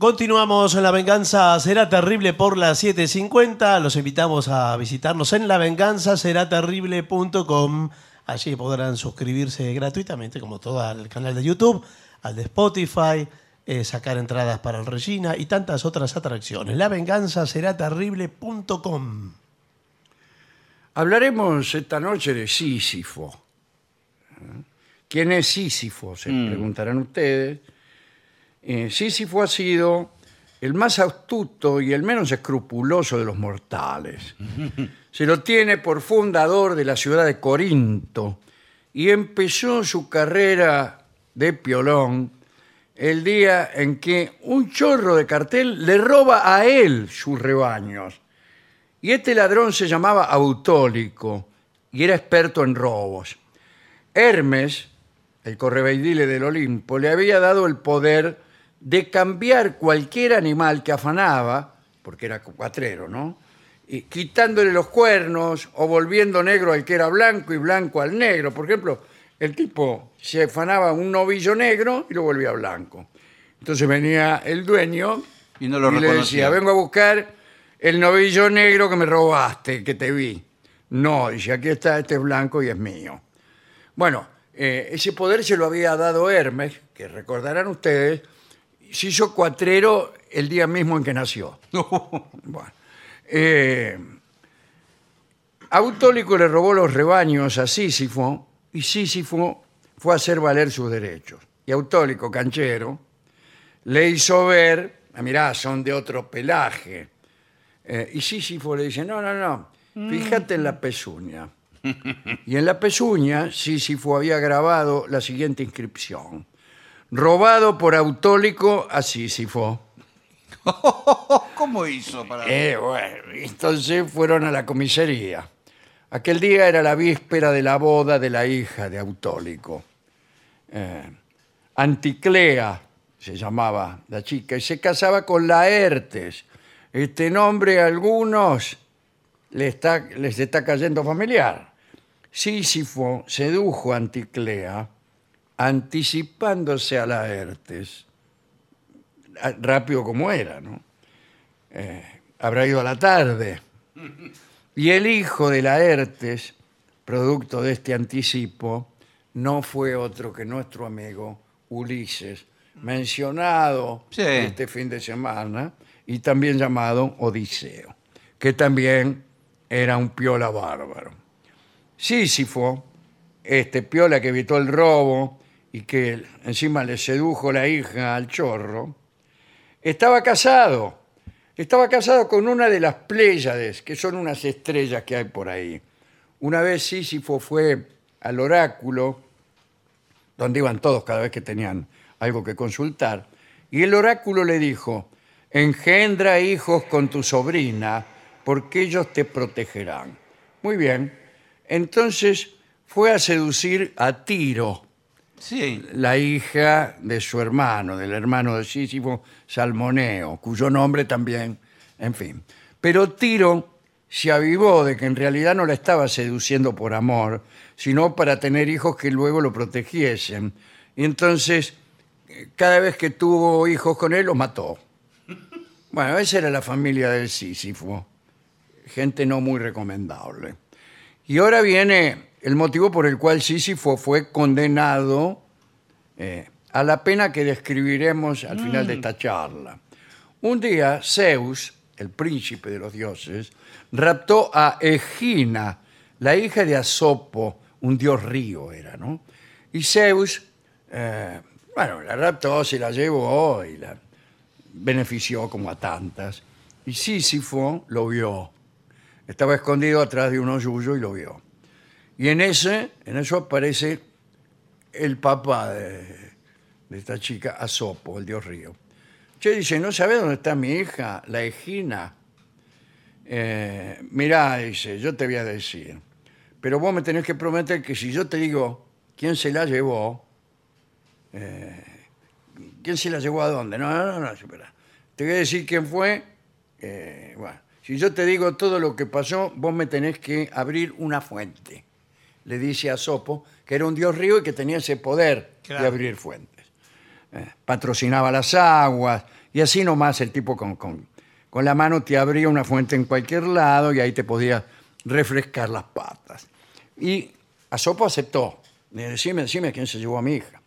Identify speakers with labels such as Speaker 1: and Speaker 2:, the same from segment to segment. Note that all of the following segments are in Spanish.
Speaker 1: Continuamos en La Venganza Será Terrible por las 7.50. Los invitamos a visitarnos en lavenganzaseraterrible.com. Allí podrán suscribirse gratuitamente, como todo al canal de YouTube, al de Spotify, eh, sacar entradas para el Regina y tantas otras atracciones. Lavenganzaseraterrible.com.
Speaker 2: Hablaremos esta noche de Sísifo. ¿Eh? ¿Quién es Sísifo? Se preguntarán ustedes. Eh, Sísifo ha sido el más astuto y el menos escrupuloso de los mortales. Se lo tiene por fundador de la ciudad de Corinto y empezó su carrera de piolón el día en que un chorro de cartel le roba a él sus rebaños. Y este ladrón se llamaba Autólico y era experto en robos. Hermes, el correveidile del Olimpo, le había dado el poder de cambiar cualquier animal que afanaba, porque era cuatrero, ¿no? Y quitándole los cuernos o volviendo negro al que era blanco y blanco al negro. Por ejemplo, el tipo se afanaba un novillo negro y lo volvía blanco. Entonces venía el dueño
Speaker 3: Y no lo
Speaker 2: le
Speaker 3: reconocía.
Speaker 2: decía, vengo a buscar el novillo negro que me robaste, que te vi. No, dice, aquí está, este es blanco y es mío. Bueno, eh, ese poder se lo había dado Hermes, que recordarán ustedes, se hizo cuatrero el día mismo en que nació. Bueno, eh, Autólico le robó los rebaños a Sísifo y Sísifo fue a hacer valer sus derechos. Y Autólico, canchero, le hizo ver, ah, mirá, son de otro pelaje. Eh, y Sísifo le dice, no, no, no, fíjate en la pezuña. Y en la pezuña, Sísifo había grabado la siguiente inscripción. Robado por Autólico a Sísifo.
Speaker 3: ¿Cómo hizo para.?
Speaker 2: Eh, bueno, entonces fueron a la comisaría. Aquel día era la víspera de la boda de la hija de Autólico. Eh, Anticlea se llamaba la chica y se casaba con Laertes. Este nombre a algunos les está, les está cayendo familiar. Sísifo sedujo a Anticlea anticipándose a Laertes. Ah, Rápido como era, ¿no? habrá ido a la tarde. Y el hijo de Laertes, producto de este anticipo, no fue otro que nuestro amigo Ulises, mencionado
Speaker 3: Sí.
Speaker 2: este fin de semana y también llamado Odiseo, que también era un piola bárbaro. Sísifo, este piola que evitó el robo y que encima le sedujo la hija al chorro, estaba casado. Estaba casado con una de las Pléyades, que son unas estrellas que hay por ahí. Una vez Sísifo fue al oráculo, donde iban todos cada vez que tenían algo que consultar, y el oráculo le dijo, engendra hijos con tu sobrina, porque ellos te protegerán. Muy bien. Entonces fue a seducir a Tiro, La hija de su hermano, del hermano de Sísifo, Salmoneo, cuyo nombre también, en fin. Pero Tiro se avivó de que en realidad no la estaba seduciendo por amor, sino para tener hijos que luego lo protegiesen. Y entonces, cada vez que tuvo hijos con él, los mató. Bueno, esa era la familia del Sísifo. Gente no muy recomendable. Y ahora viene el motivo por el cual Sísifo fue condenado eh, a la pena que describiremos al final de esta charla. Un día, Zeus, el príncipe de los dioses, raptó a Egina, la hija de Asopo, un dios río era, ¿no? Y Zeus, eh, bueno, la raptó, se la llevó y la benefició como a tantas. Y Sísifo lo vio. Estaba escondido atrás de unos yuyos y lo vio. Y en ese, en eso aparece el papá de, de esta chica, Asopo, el dios río. Che, dice, ¿no sabe dónde está mi hija, la Egina? Eh, mirá, dice, yo te voy a decir. Pero vos me tenés que prometer que si yo te digo quién se la llevó, eh, ¿quién se la llevó a dónde? No, no, no, no, espera. Te voy a decir quién fue. eh, bueno, si yo te digo todo lo que pasó, vos me tenés que abrir una fuente. Le dice a Sopo que era un dios río y que tenía ese poder de abrir fuentes. Eh, patrocinaba las aguas Y así nomás el tipo con, con, con la mano te abría una fuente en cualquier lado y ahí te podía refrescar las patas. Y Asopo aceptó. Le decime, decime quién se llevó a mi hija.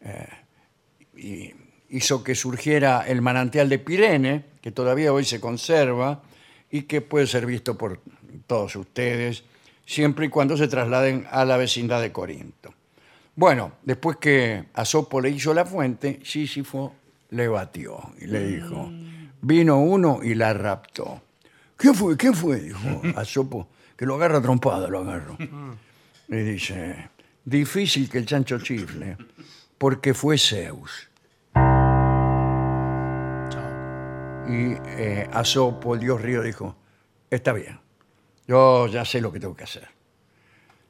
Speaker 2: Eh, y hizo que surgiera el manantial de Pirene, que todavía hoy se conserva y que puede ser visto por todos ustedes, siempre y cuando se trasladen a la vecindad de Corinto. Bueno, después que Asopo le hizo la fuente, Sísifo le batió y le dijo, vino uno y la raptó. ¿Quién fue? ¿Quién fue? Dijo Asopo, que lo agarra trompada, lo agarro. Y dice, difícil que el chancho chifle, porque fue Zeus. Y eh, Asopo, el dios río, dijo, está bien, yo ya sé lo que tengo que hacer.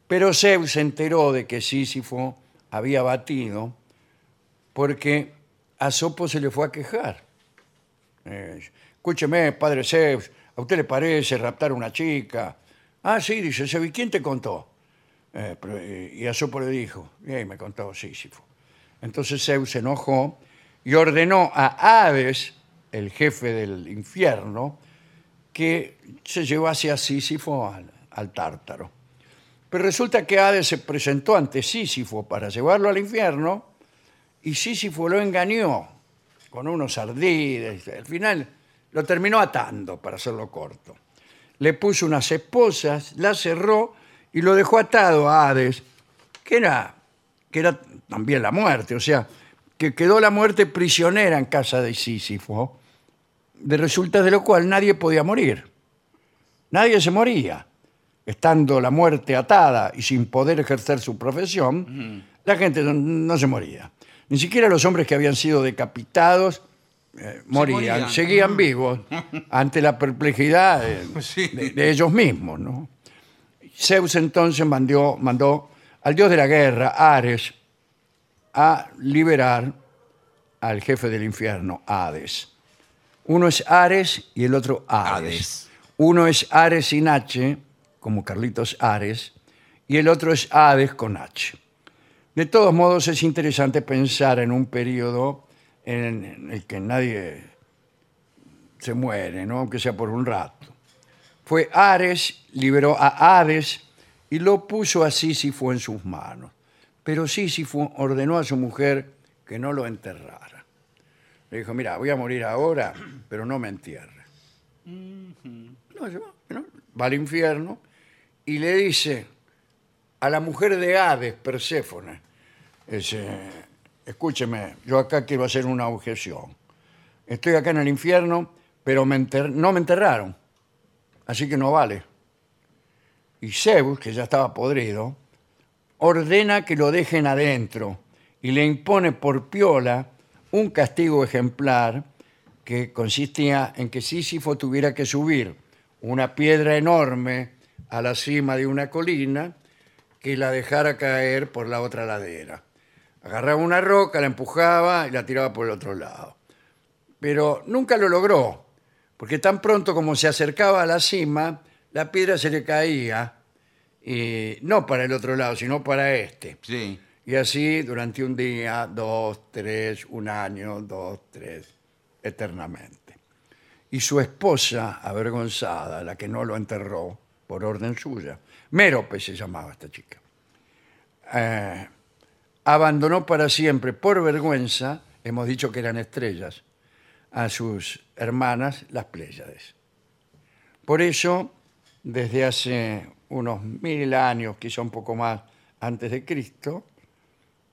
Speaker 2: Pero Zeus se enteró de que Sísifo había batido porque Asopo se le fue a quejar. Eh, Escúcheme, padre Zeus, ¿a usted le parece raptar a una chica? Ah, sí, dice Zeus, ¿y quién te contó? Eh, eh, y Asopo le dijo, y me contó Sísifo. Entonces Zeus se enojó y ordenó a Hades, el jefe del infierno, que se llevase a Sísifo al, al tártaro. Pero resulta que Hades se presentó ante Sísifo para llevarlo al infierno y Sísifo lo engañó con unos ardides. Al final lo terminó atando, para hacerlo corto. Le puso unas esposas, la cerró y lo dejó atado a Hades, que era, que era también la muerte, o sea, que quedó la muerte prisionera en casa de Sísifo, de resultas de lo cual nadie podía morir. Nadie se moría. Estando la muerte atada y sin poder ejercer su profesión, la gente no, no se moría. Ni siquiera los hombres que habían sido decapitados eh, morían,
Speaker 3: morían.
Speaker 2: seguían vivos ante la perplejidad de,
Speaker 3: Sí.
Speaker 2: de- de ellos mismos. ¿no? Zeus entonces mandó al dios de la guerra, Ares, a liberar al jefe del infierno, Hades. Uno es Ares y el otro Hades.
Speaker 3: Hades.
Speaker 2: Uno es Ares sin H, como Carlitos Ares, y el otro es Hades con H. De todos modos, es interesante pensar en un periodo en el que nadie se muere, ¿no? aunque sea por un rato. Fue Ares, liberó a Hades y lo puso a Sísifo en sus manos. Pero Sísifo ordenó a su mujer que no lo enterrara. Le dijo, mira, voy a morir ahora, pero no me entierres. No, se va, ¿no? va al infierno y le dice a la mujer de Hades, Perséfone, dice, escúcheme, yo acá quiero hacer una objeción. Estoy acá en el infierno, pero me enter- no me enterraron, así que no vale. Y Zeus, que ya estaba podrido, ordena que lo dejen adentro y le impone por piola un castigo ejemplar que consistía en que Sísifo tuviera que subir una piedra enorme a la cima de una colina que la dejara caer por la otra ladera. Agarraba una roca, la empujaba y la tiraba por el otro lado. Pero nunca lo logró, porque tan pronto como se acercaba a la cima, la piedra se le caía, y no para el otro lado, sino para este.
Speaker 3: Sí.
Speaker 2: Y así durante un día, dos, tres, un año, dos, tres, eternamente. Y su esposa, avergonzada, la que no lo enterró por orden suya, Mérope se llamaba esta chica, eh, abandonó para siempre, por vergüenza, hemos dicho que eran estrellas, a sus hermanas, las Pléyades. Por eso, desde hace unos mil años, quizá un poco más antes de Cristo,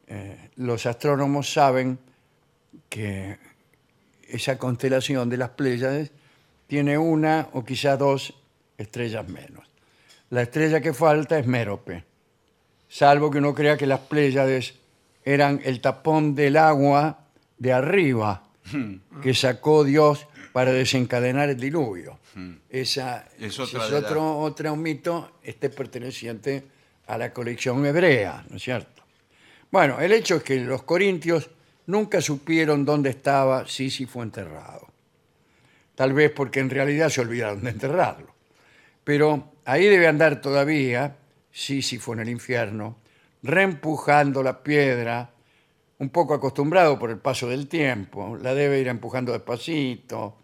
Speaker 2: eh, los astrónomos saben que esa constelación de las Pléyades tiene una o quizá dos estrellas menos. La estrella que falta es Mérope, salvo que uno crea que las Pléyades eran el tapón del agua de arriba que sacó Dios para desencadenar el diluvio. Esa
Speaker 3: Es otra
Speaker 2: es
Speaker 3: de la-
Speaker 2: otro, otro mito este perteneciente a la colección hebrea, ¿no es cierto? Bueno, el hecho es que los corintios nunca supieron dónde estaba Sísifo enterrado. Tal vez porque en realidad se olvidaron de enterrarlo. Pero ahí debe andar todavía Sísifo en el infierno, reempujando la piedra un poco acostumbrado por el paso del tiempo. La debe ir empujando despacito,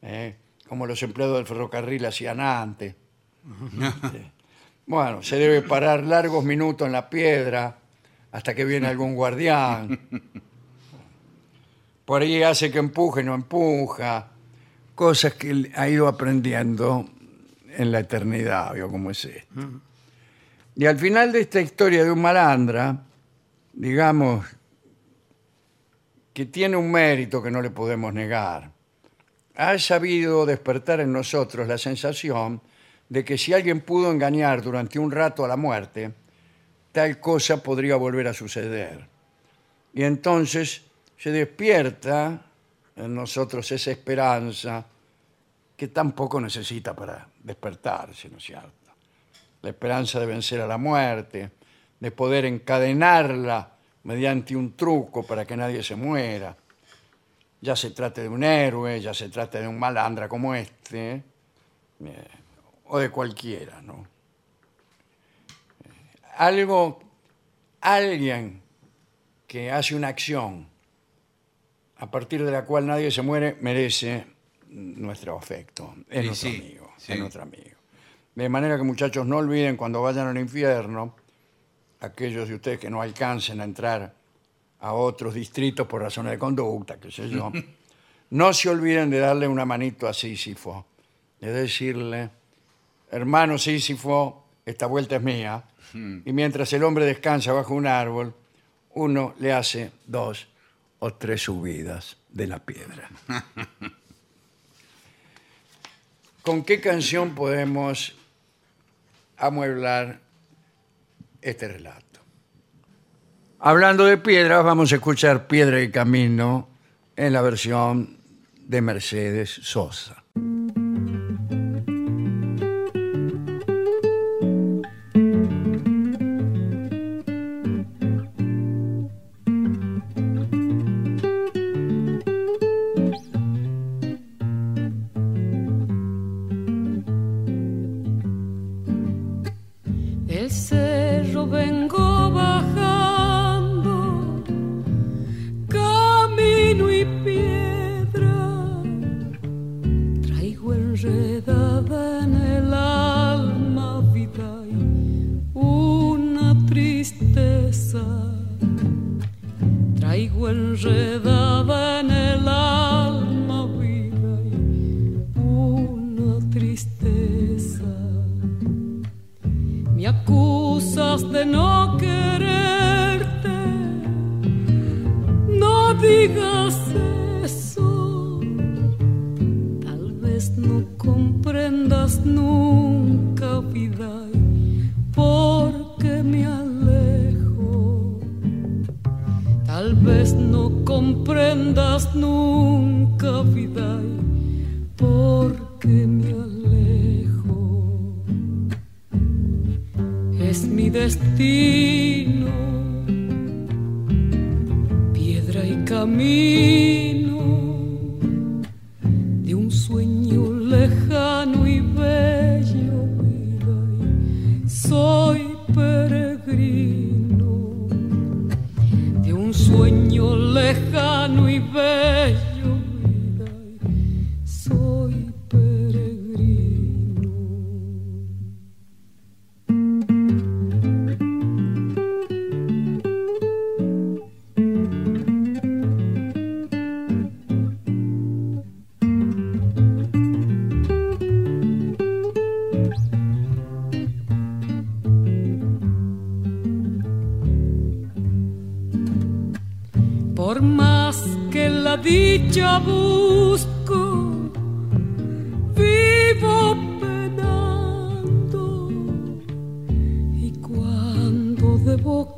Speaker 2: ¿eh? como los empleados del ferrocarril hacían antes. Bueno, se debe parar largos minutos en la piedra hasta que viene algún guardián. Por ahí hace que empuje, no empuja. Cosas que ha ido aprendiendo en la eternidad, ¿vio cómo es esto? Y al final de esta historia de un malandra, digamos que tiene un mérito que no le podemos negar. Ha sabido despertar en nosotros la sensación de que si alguien pudo engañar durante un rato a la muerte, tal cosa podría volver a suceder. Y entonces se despierta en nosotros esa esperanza que tampoco necesita para despertarse, ¿no es cierto? La esperanza de vencer a la muerte, de poder encadenarla mediante un truco para que nadie se muera. Ya se trate de un héroe, ya se trate de un malandra como este, eh, o de cualquiera, ¿no? Algo, alguien que hace una acción a partir de la cual nadie se muere merece nuestro afecto. Es
Speaker 3: Sí,
Speaker 2: nuestro
Speaker 3: sí,
Speaker 2: amigo,
Speaker 3: sí.
Speaker 2: es nuestro amigo. De manera que muchachos no olviden cuando vayan al infierno, aquellos de ustedes que no alcancen a entrar a otros distritos por razones de conducta, qué sé yo, no se olviden de darle una manito a Sísifo, de decirle, hermano Sísifo, esta vuelta es mía, y mientras el hombre descansa bajo un árbol, uno le hace dos o tres subidas de la piedra. ¿Con qué canción podemos amueblar este relato? Hablando de piedras, vamos a escuchar Piedra y Camino en la versión de Mercedes Sosa.
Speaker 4: Del cerro vengo Me acusas de no quererte, no digas es mi destino, piedra y camino dicha busco, vivo penando. Y cuando debo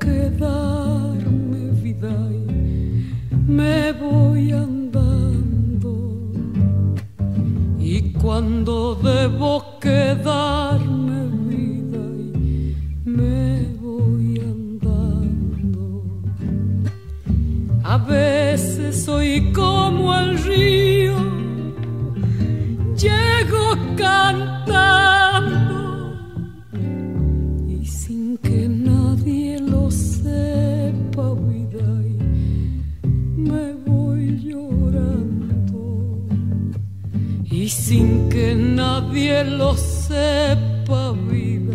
Speaker 4: nadie lo sepa vida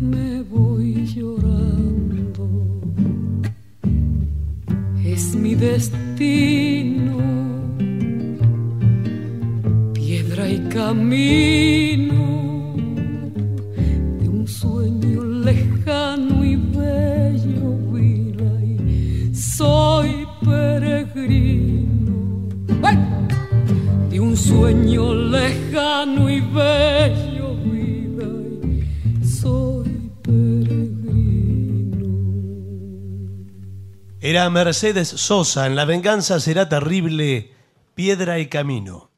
Speaker 4: y me voy llorando. Es mi destino piedra y camino de un sueño lejano y bello vida y soy peregrino. De un sueño y bello soy
Speaker 1: Era Mercedes Sosa en La venganza será terrible, piedra y camino.